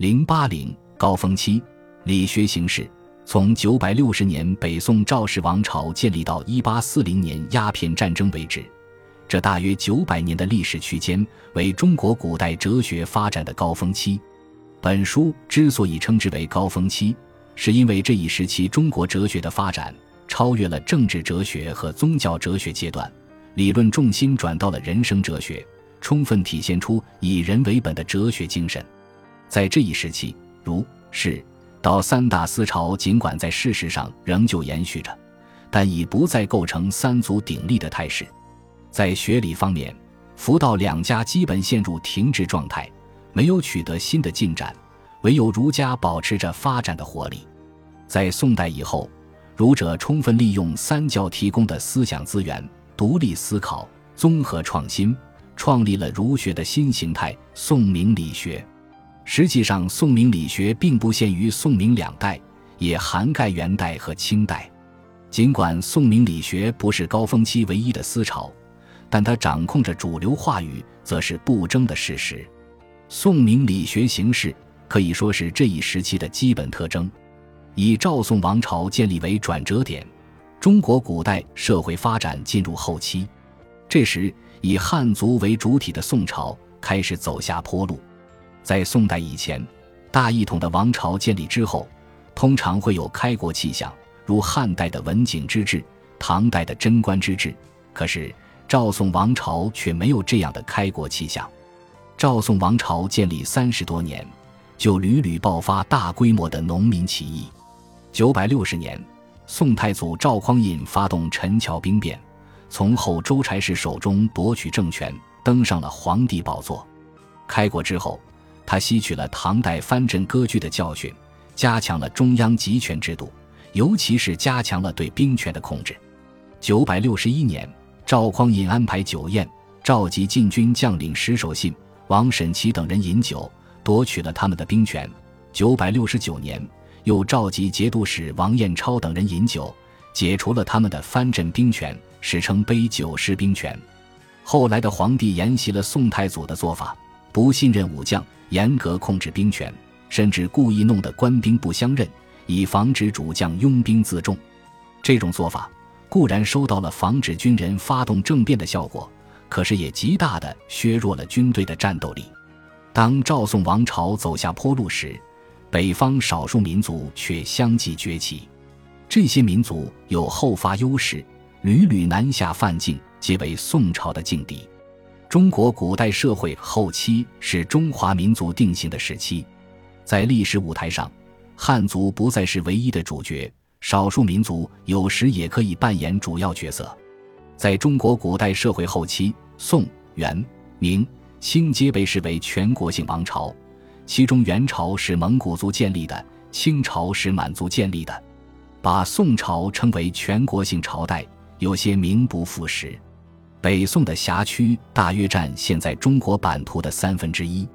零八零高峰期理学形势，从九百六十年北宋赵氏王朝建立到一八四零年鸦片战争为止，这大约九百年的历史区间为中国古代哲学发展的高峰期。本书之所以称之为高峰期，是因为这一时期中国哲学的发展超越了政治哲学和宗教哲学阶段，理论重心转到了人生哲学。充分体现出以人为本的哲学精神，在这一时期，儒、释、道三大思潮尽管在事实上仍旧延续着，但已不再构成三足鼎立的态势。在学理方面，佛道两家基本陷入停滞状态，没有取得新的进展，唯有儒家保持着发展的活力。在宋代以后，儒者充分利用三教提供的思想资源，独立思考，综合创新。创立了儒学的新形态——宋明理学。实际上，宋明理学并不限于宋明两代，也涵盖元代和清代。尽管宋明理学不是高峰期唯一的思潮，但它掌控着主流话语，则是不争的事实。宋明理学形式可以说是这一时期的基本特征。以赵宋王朝建立为转折点，中国古代社会发展进入后期。这时，以汉族为主体的宋朝开始走下坡路。在宋代以前，大一统的王朝建立之后，通常会有开国气象，如汉代的文景之治、唐代的贞观之治。可是赵宋王朝却没有这样的开国气象。赵宋王朝建立三十多年，就屡屡爆发大规模的农民起义。九百六十年，宋太祖赵匡胤发动陈桥兵变。从后周柴氏手中夺取政权，登上了皇帝宝座。开国之后，他吸取了唐代藩镇割据的教训，加强了中央集权制度，尤其是加强了对兵权的控制。九百六十一年，赵匡胤安排酒宴，召集禁军将领石守信、王审琦等人饮酒，夺取了他们的兵权。九百六十九年，又召集节度使王彦超等人饮酒，解除了他们的藩镇兵权。史称杯酒释兵权。后来的皇帝沿袭了宋太祖的做法，不信任武将，严格控制兵权，甚至故意弄得官兵不相认，以防止主将拥兵自重。这种做法固然收到了防止军人发动政变的效果，可是也极大的削弱了军队的战斗力。当赵宋王朝走下坡路时，北方少数民族却相继崛起，这些民族有后发优势。屡屡南下犯境，皆为宋朝的劲敌。中国古代社会后期是中华民族定型的时期，在历史舞台上，汉族不再是唯一的主角，少数民族有时也可以扮演主要角色。在中国古代社会后期，宋、元、明、清皆被视为全国性王朝，其中元朝是蒙古族建立的，清朝是满族建立的，把宋朝称为全国性朝代。有些名不副实。北宋的辖区大约占现在中国版图的三分之一，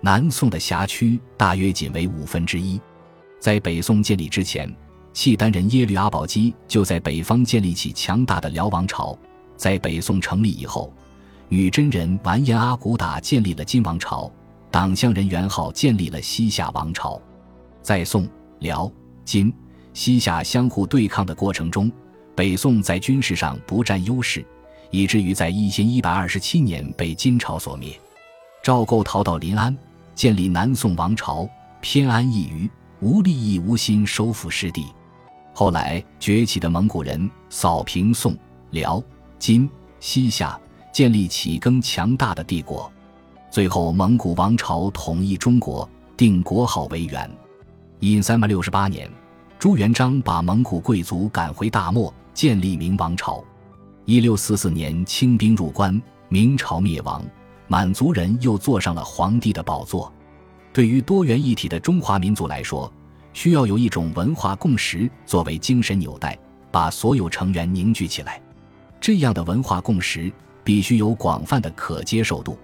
南宋的辖区大约仅为五分之一。在北宋建立之前，契丹人耶律阿保机就在北方建立起强大的辽王朝。在北宋成立以后，女真人完颜阿骨打建立了金王朝，党项人元昊建立了西夏王朝。在宋、辽、金、西夏相互对抗的过程中，北宋在军事上不占优势，以至于在一千一百二十七年被金朝所灭。赵构逃到临安，建立南宋王朝，偏安一隅，无利益无心收复失地。后来崛起的蒙古人扫平宋、辽、金、西夏，建立起更强大的帝国。最后，蒙古王朝统一中国，定国号为元。因三百六十八年，朱元璋把蒙古贵族赶回大漠。建立明王朝，一六四四年清兵入关，明朝灭亡，满族人又坐上了皇帝的宝座。对于多元一体的中华民族来说，需要有一种文化共识作为精神纽带，把所有成员凝聚起来。这样的文化共识必须有广泛的可接受度。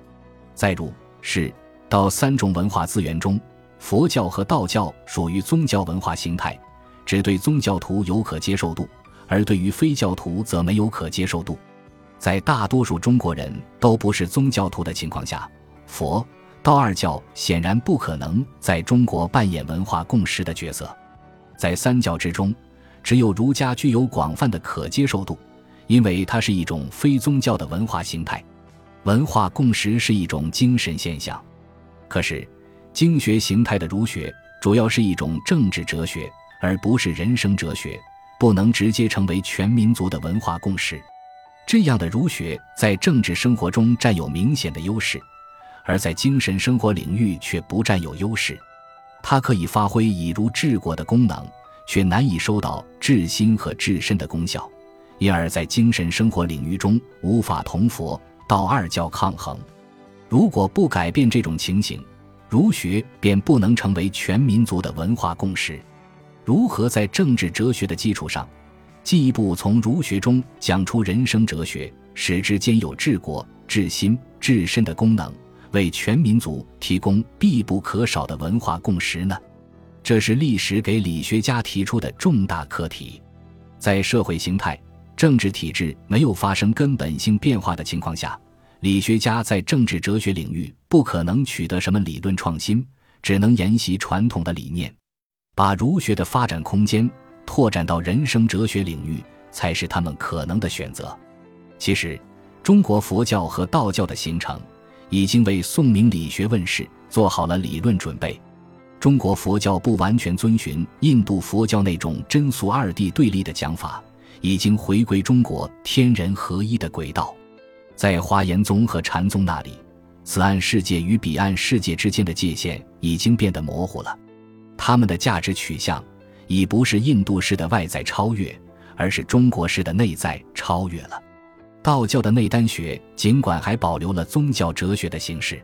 在儒、释、道三种文化资源中，佛教和道教属于宗教文化形态，只对宗教徒有可接受度。而对于非教徒则没有可接受度，在大多数中国人都不是宗教徒的情况下，佛道二教显然不可能在中国扮演文化共识的角色。在三教之中，只有儒家具有广泛的可接受度，因为它是一种非宗教的文化形态。文化共识是一种精神现象，可是经学形态的儒学主要是一种政治哲学，而不是人生哲学，不能直接成为全民族的文化共识。这样的儒学在政治生活中占有明显的优势，而在精神生活领域却不占有优势。它可以发挥以儒治国的功能，却难以收到治心和治身的功效，因而，在精神生活领域中无法同佛。道二教抗衡，如果不改变这种情形，儒学便不能成为全民族的文化共识。如何在政治哲学的基础上，进一步从儒学中讲出人生哲学，使之兼有治国、治心、治身的功能，为全民族提供必不可少的文化共识呢？这是历史给理学家提出的重大课题。在社会形态。政治体制没有发生根本性变化的情况下，理学家在政治哲学领域不可能取得什么理论创新，只能沿袭传统的理念，把儒学的发展空间拓展到人生哲学领域，才是他们可能的选择。其实，中国佛教和道教的形成，已经为宋明理学问世做好了理论准备。中国佛教不完全遵循印度佛教那种真俗二谛对立的讲法。已经回归中国天人合一的轨道，在华严宗和禅宗那里，此岸世界与彼岸世界之间的界限已经变得模糊了。他们的价值取向已不是印度式的外在超越，而是中国式的内在超越了。道教的内丹学尽管还保留了宗教哲学的形式，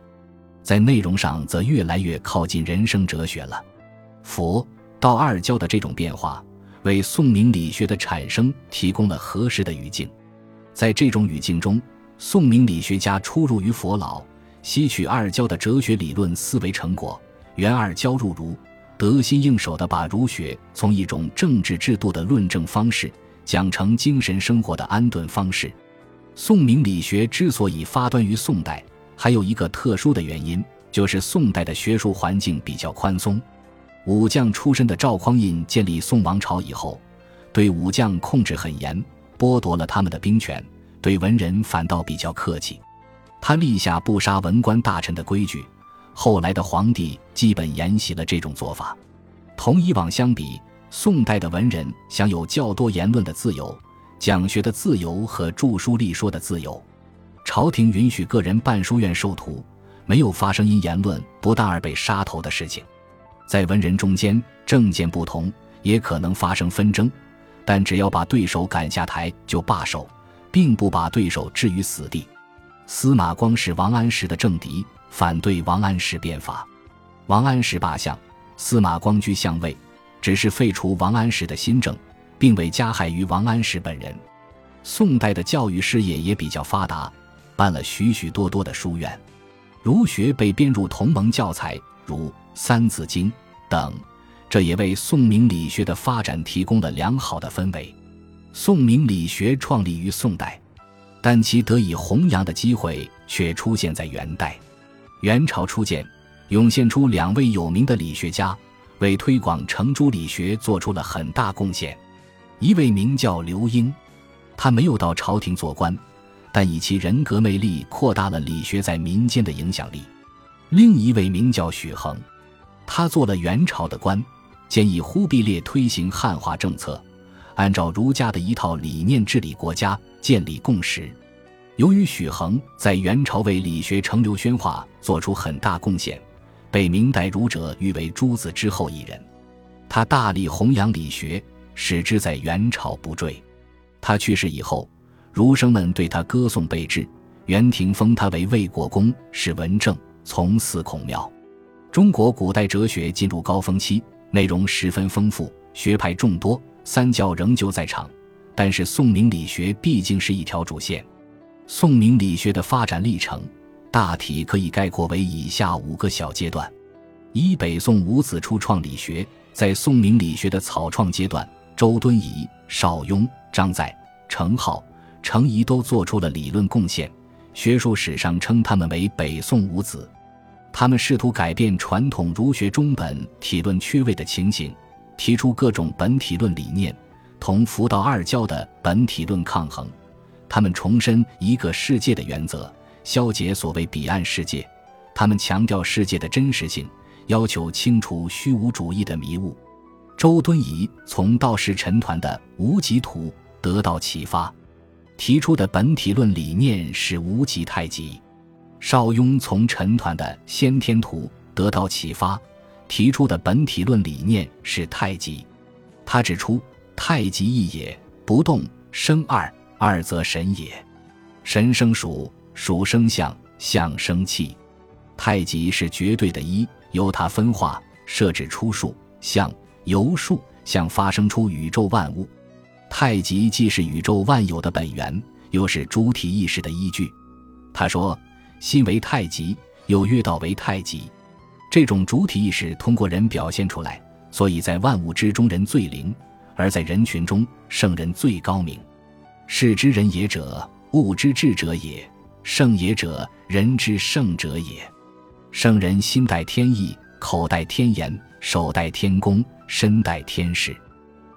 在内容上则越来越靠近人生哲学了。佛道二教的这种变化。为宋明理学的产生提供了合适的语境，在这种语境中，宋明理学家出入于佛老，吸取二教的哲学理论思维成果，原二教入儒，得心应手地把儒学从一种政治制度的论证方式讲成精神生活的安顿方式。宋明理学之所以发端于宋代，还有一个特殊的原因，就是宋代的学术环境比较宽松。武将出身的赵匡胤建立宋王朝以后，对武将控制很严，剥夺了他们的兵权，对文人反倒比较客气。他立下不杀文官大臣的规矩，后来的皇帝基本沿袭了这种做法。同以往相比，宋代的文人享有较多言论的自由、讲学的自由和著书立说的自由。朝廷允许个人办书院授徒，没有发生因言论不当而被杀头的事情。在文人中间，政见不同也可能发生纷争，但只要把对手赶下台就罢手，并不把对手置于死地。司马光是王安石的政敌，反对王安石变法，王安石罢相，司马光居相位，只是废除王安石的新政，并未加害于王安石本人。宋代的教育事业也比较发达，办了许许多多的书院，儒学被编入同盟教材，如。《三字经》等，这也为宋明理学的发展提供了良好的氛围。宋明理学创立于宋代，但其得以弘扬的机会却出现在元代。元朝初建，涌现出两位有名的理学家，为推广程朱理学做出了很大贡献。一位名叫刘英，他没有到朝廷做官，但以其人格魅力扩大了理学在民间的影响力。另一位名叫许衡。他做了元朝的官，建议忽必烈推行汉化政策，按照儒家的一套理念治理国家，建立共识。由于许衡在元朝为理学成流宣化做出很大贡献，被明代儒者誉为诸子之后一人。他大力弘扬理学，使之在元朝不坠。他去世以后，儒生们对他歌颂备至，元廷封他为魏国公，是文正，从祀孔庙。中国古代哲学进入高峰期，内容十分丰富，学派众多，三教仍旧在场。但是宋明理学毕竟是一条主线。宋明理学的发展历程，大体可以概括为以下五个小阶段：一、北宋五子初创理学，在宋明理学的草创阶段，周敦颐、邵雍、张载、程颢、程颐都做出了理论贡献，学术史上称他们为北宋五子。他们试图改变传统儒学中本体论缺位的情形，提出各种本体论理念，同佛道二教的本体论抗衡。他们重申一个世界的原则，消解所谓彼岸世界。他们强调世界的真实性，要求清除虚无主义的迷雾。周敦颐从道士陈抟的《无极图》得到启发，提出的本体论理念是无极太极。邵雍从陈抟的《先天图》得到启发，提出的本体论理念是太极。他指出，太极一也，不动生二，二则神也。神生属，属生象，象生气。太极是绝对的一，由它分化设置出数象，由数象发生出宇宙万物。太极既是宇宙万有的本源，又是主体意识的依据。他说。心为太极，有曰道为太极。这种主体意识通过人表现出来，所以在万物之中人最灵，而在人群中圣人最高明。是之人也者，物之智者也；圣也者，人之圣者也。圣人心带天意，口带天言，手带天功，身带天事。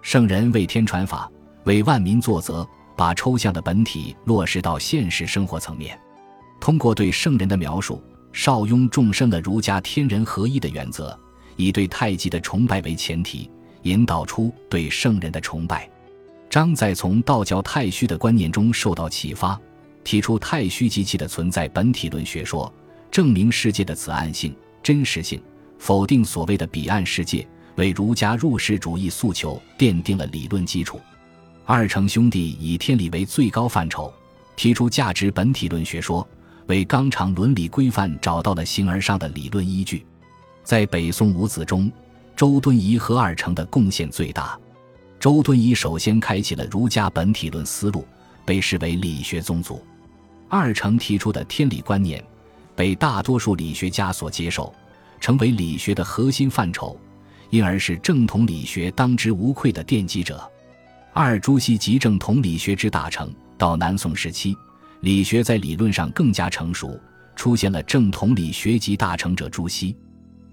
圣人为天传法，为万民作则，把抽象的本体落实到现实生活层面。通过对圣人的描述，邵雍重申了儒家天人合一的原则，以对太极的崇拜为前提，引导出对圣人的崇拜。张载从道教太虚的观念中受到启发，提出太虚机器的存在本体论学说，证明世界的此岸性、真实性，否定所谓的彼岸世界，为儒家入世主义诉求奠定了理论基础。二程兄弟以天理为最高范畴，提出价值本体论学说。为纲常伦理规范找到了形而上的理论依据，在北宋五子中，周敦颐和二程的贡献最大。周敦颐首先开启了儒家本体论思路，被视为理学宗祖；二程提出的天理观念，被大多数理学家所接受，成为理学的核心范畴，因而是正统理学当之无愧的奠基者。二朱熹集正统理学之大成，到南宋时期。理学在理论上更加成熟，出现了正统理学集大成者朱熹。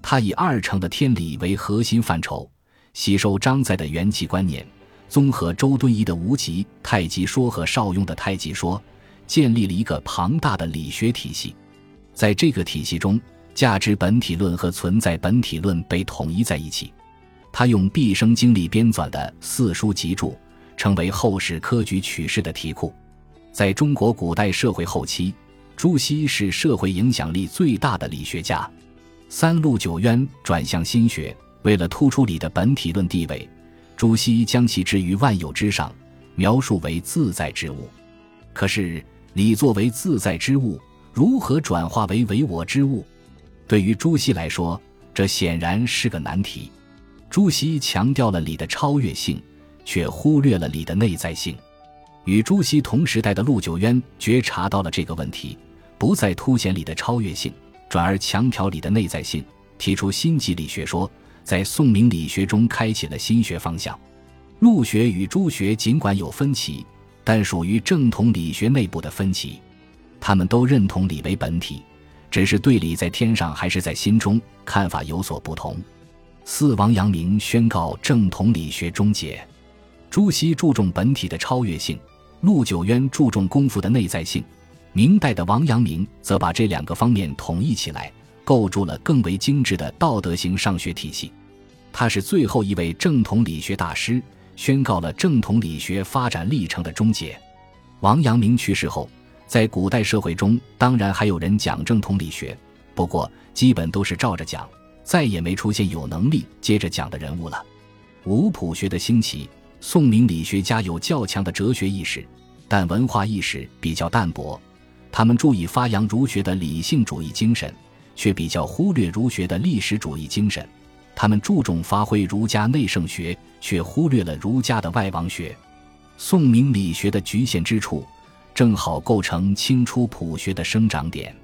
他以二程的天理为核心范畴，吸收张载的元气观念，综合周敦颐的无极太极说和邵雍的太极说，建立了一个庞大的理学体系。在这个体系中，价值本体论和存在本体论被统一在一起。他用毕生精力编纂的四书集注，成为后世科举取士的题库。在中国古代社会后期，朱熹是社会影响力最大的理学家。三陆九渊转向心学，为了突出理的本体论地位，朱熹将其置于万有之上，描述为自在之物。可是，理作为自在之物，如何转化为唯我之物？对于朱熹来说，这显然是个难题。朱熹强调了理的超越性，却忽略了理的内在性。与朱熹同时代的陆九渊觉察到了这个问题，不再凸显理的超越性，转而强调理的内在性，提出新纪理学说，在宋明理学中开启了新学方向。陆学与朱学尽管有分歧，但属于正统理学内部的分歧。他们都认同理为本体，只是对理在天上还是在心中看法有所不同。四王阳明宣告正统理学终结。朱熹注重本体的超越性。陆九渊注重功夫的内在性，明代的王阳明则把这两个方面统一起来，构筑了更为精致的道德型上学体系。他是最后一位正统理学大师，宣告了正统理学发展历程的终结。王阳明去世后，在古代社会中，当然还有人讲正统理学，不过基本都是照着讲，再也没出现有能力接着讲的人物了。五普学的兴起。宋明理学家有较强的哲学意识，但文化意识比较淡薄。他们注意发扬儒学的理性主义精神，却比较忽略儒学的历史主义精神。他们注重发挥儒家内圣学，却忽略了儒家的外王学。宋明理学的局限之处，正好构成清初朴学的生长点。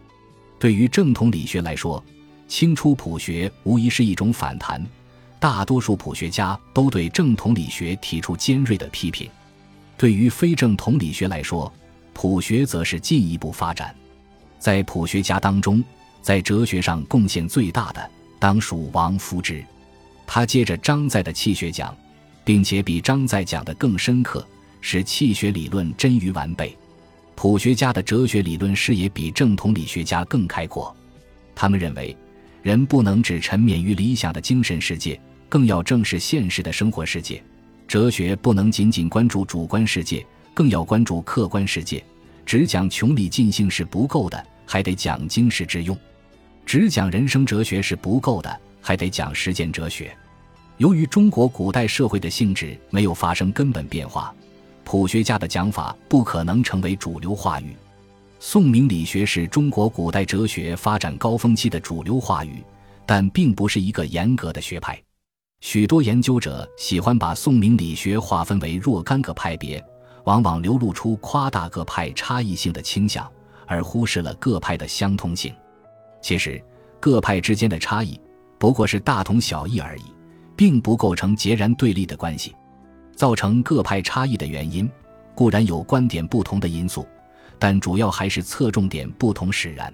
对于正统理学来说，清初朴学无疑是一种反弹。大多数朴学家都对正统理学提出尖锐的批评，对于非正统理学来说，朴学则是进一步发展。在朴学家当中，在哲学上贡献最大的，当属王夫之。他接着张载的气学讲，并且比张载讲的更深刻，使气学理论臻于完备。普学家的哲学理论视野比正统理学家更开阔，他们认为，人不能只沉湎于理想的精神世界，更要正视现实的生活世界。哲学不能仅仅关注主观世界，更要关注客观世界。只讲穷理尽性是不够的，还得讲经世致用；只讲人生哲学是不够的，还得讲实践哲学。由于中国古代社会的性质没有发生根本变化。普学家的讲法不可能成为主流话语。宋明理学是中国古代哲学发展高峰期的主流话语，但并不是一个严格的学派。许多研究者喜欢把宋明理学划分为若干个派别，往往流露出夸大各派差异性的倾向，而忽视了各派的相通性。其实，各派之间的差异不过是大同小异而已，并不构成截然对立的关系。造成各派差异的原因，固然有观点不同的因素，但主要还是侧重点不同使然。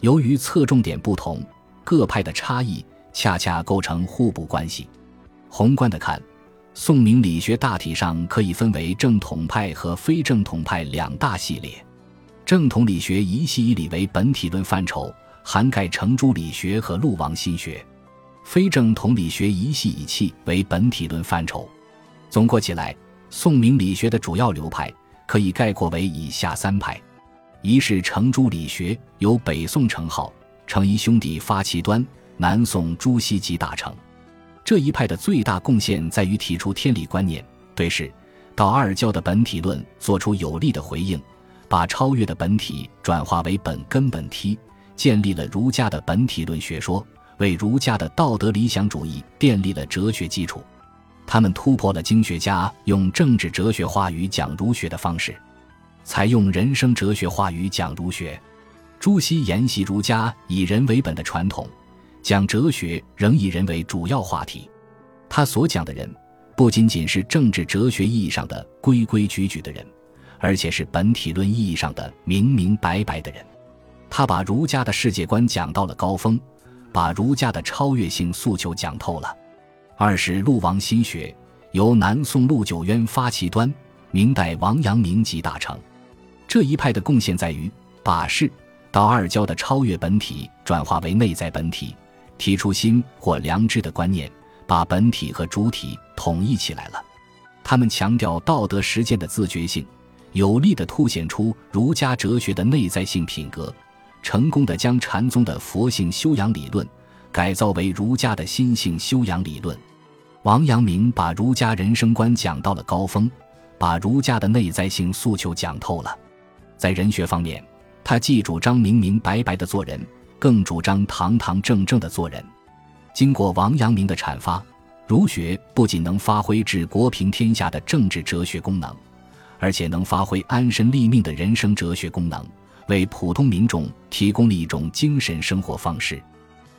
由于侧重点不同，各派的差异恰恰构成互补关系。宏观的看，宋明理学大体上可以分为正统派和非正统派两大系列。正统理学一系以理为本体论范畴，涵盖程朱理学和陆王心学；非正统理学一系以气为本体论范畴。总括起来，宋明理学的主要流派可以概括为以下三派：一是程朱理学，由北宋程颢、程颐兄弟发其端，南宋朱熹集大成。这一派的最大贡献在于提出天理观念，对是道二教的本体论做出有力的回应，把超越的本体转化为本根本体，建立了儒家的本体论学说，为儒家的道德理想主义奠立了哲学基础。他们突破了经学家用政治哲学话语讲儒学的方式，采用人生哲学话语讲儒学。朱熹沿袭儒家以人为本的传统，讲哲学仍以人为主要话题。他所讲的人，不仅仅是政治哲学意义上的规规矩矩的人，而且是本体论意义上的明明白白的人。他把儒家的世界观讲到了高峰，把儒家的超越性诉求讲透了。二是陆王心学，由南宋陆九渊发起端，明代王阳明集大成。这一派的贡献在于把世道二教的超越本体转化为内在本体，提出心或良知的观念，把本体和主体统一起来了。他们强调道德实践的自觉性，有力地凸显出儒家哲学的内在性品格，成功的将禅宗的佛性修养理论改造为儒家的心性修养理论。王阳明把儒家人生观讲到了高峰，把儒家的内在性诉求讲透了。在人学方面，他既主张明明白白的做人，更主张堂堂正正的做人。经过王阳明的阐发，儒学不仅能发挥治国平天下的政治哲学功能，而且能发挥安身立命的人生哲学功能，为普通民众提供了一种精神生活方式。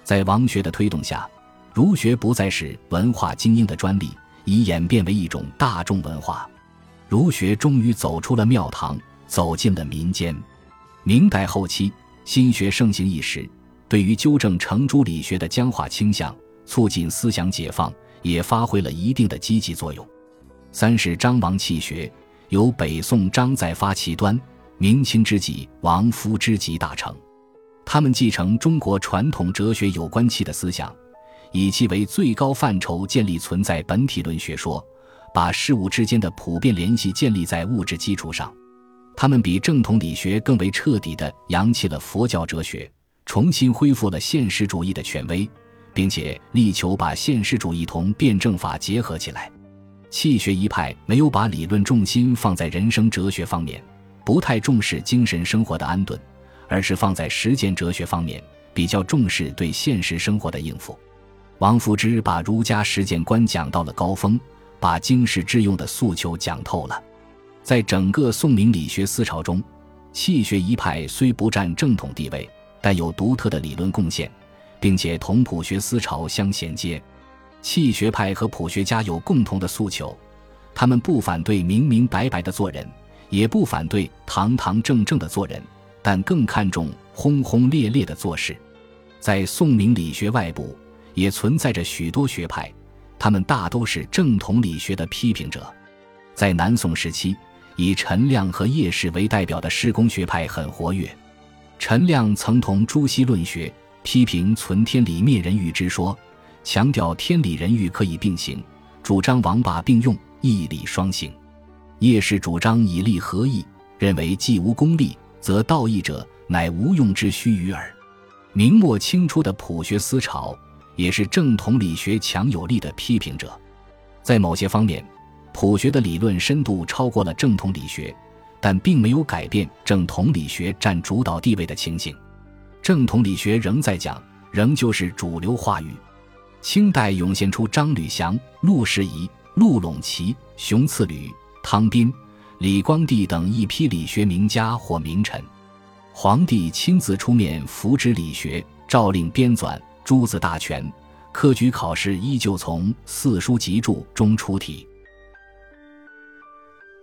在王学的推动下。儒学不再是文化精英的专利，已演变为一种大众文化。儒学终于走出了庙堂，走进了民间。明代后期，心学盛行一时，对于纠正程朱理学的僵化倾向，促进思想解放，也发挥了一定的积极作用。三是张王气学，由北宋张载发其端，明清之际王夫之集大成。他们继承中国传统哲学有关气的思想。以其为最高范畴建立存在本体论学说，把事物之间的普遍联系建立在物质基础上。他们比正统理学更为彻底地扬弃了佛教哲学，重新恢复了现实主义的权威，并且力求把现实主义同辩证法结合起来。气学一派没有把理论重心放在人生哲学方面，不太重视精神生活的安顿，而是放在实践哲学方面，比较重视对现实生活的应付。王夫之把儒家实践观讲到了高峰，把经世致用的诉求讲透了。在整个宋明理学思潮中，气学一派虽不占正统地位，但有独特的理论贡献，并且同朴学思潮相衔接。气学派和朴学家有共同的诉求，他们不反对明明白白的做人，也不反对堂堂正正的做人，但更看重轰轰烈烈的做事。在宋明理学外部，也存在着许多学派，他们大都是正统理学的批评者。在南宋时期，以陈亮和叶氏为代表的施工学派很活跃。陈亮曾同朱熹论学，批评存天理灭人欲之说，强调天理人欲可以并行，主张王法并用，义理双行。叶氏主张以利合义，认为既无功利，则道义者乃无用之虚与耳。明末清初的朴学思潮，也是正统理学强有力的批评者。在某些方面，朴学的理论深度超过了正统理学，但并没有改变正统理学占主导地位的情形。正统理学仍在讲，仍旧是主流话语。清代涌现出张吕祥、陆士仪、陆陇奇、熊次履。汤斌、李光地等一批理学名家或名臣，皇帝亲自出面扶植理学，诏令编纂《诸子大全》，科举考试依旧从《四书集注》中出题。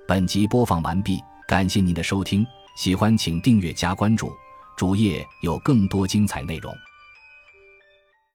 本集播放完毕，感谢您的收听，喜欢请订阅加关注，主页有更多精彩内容。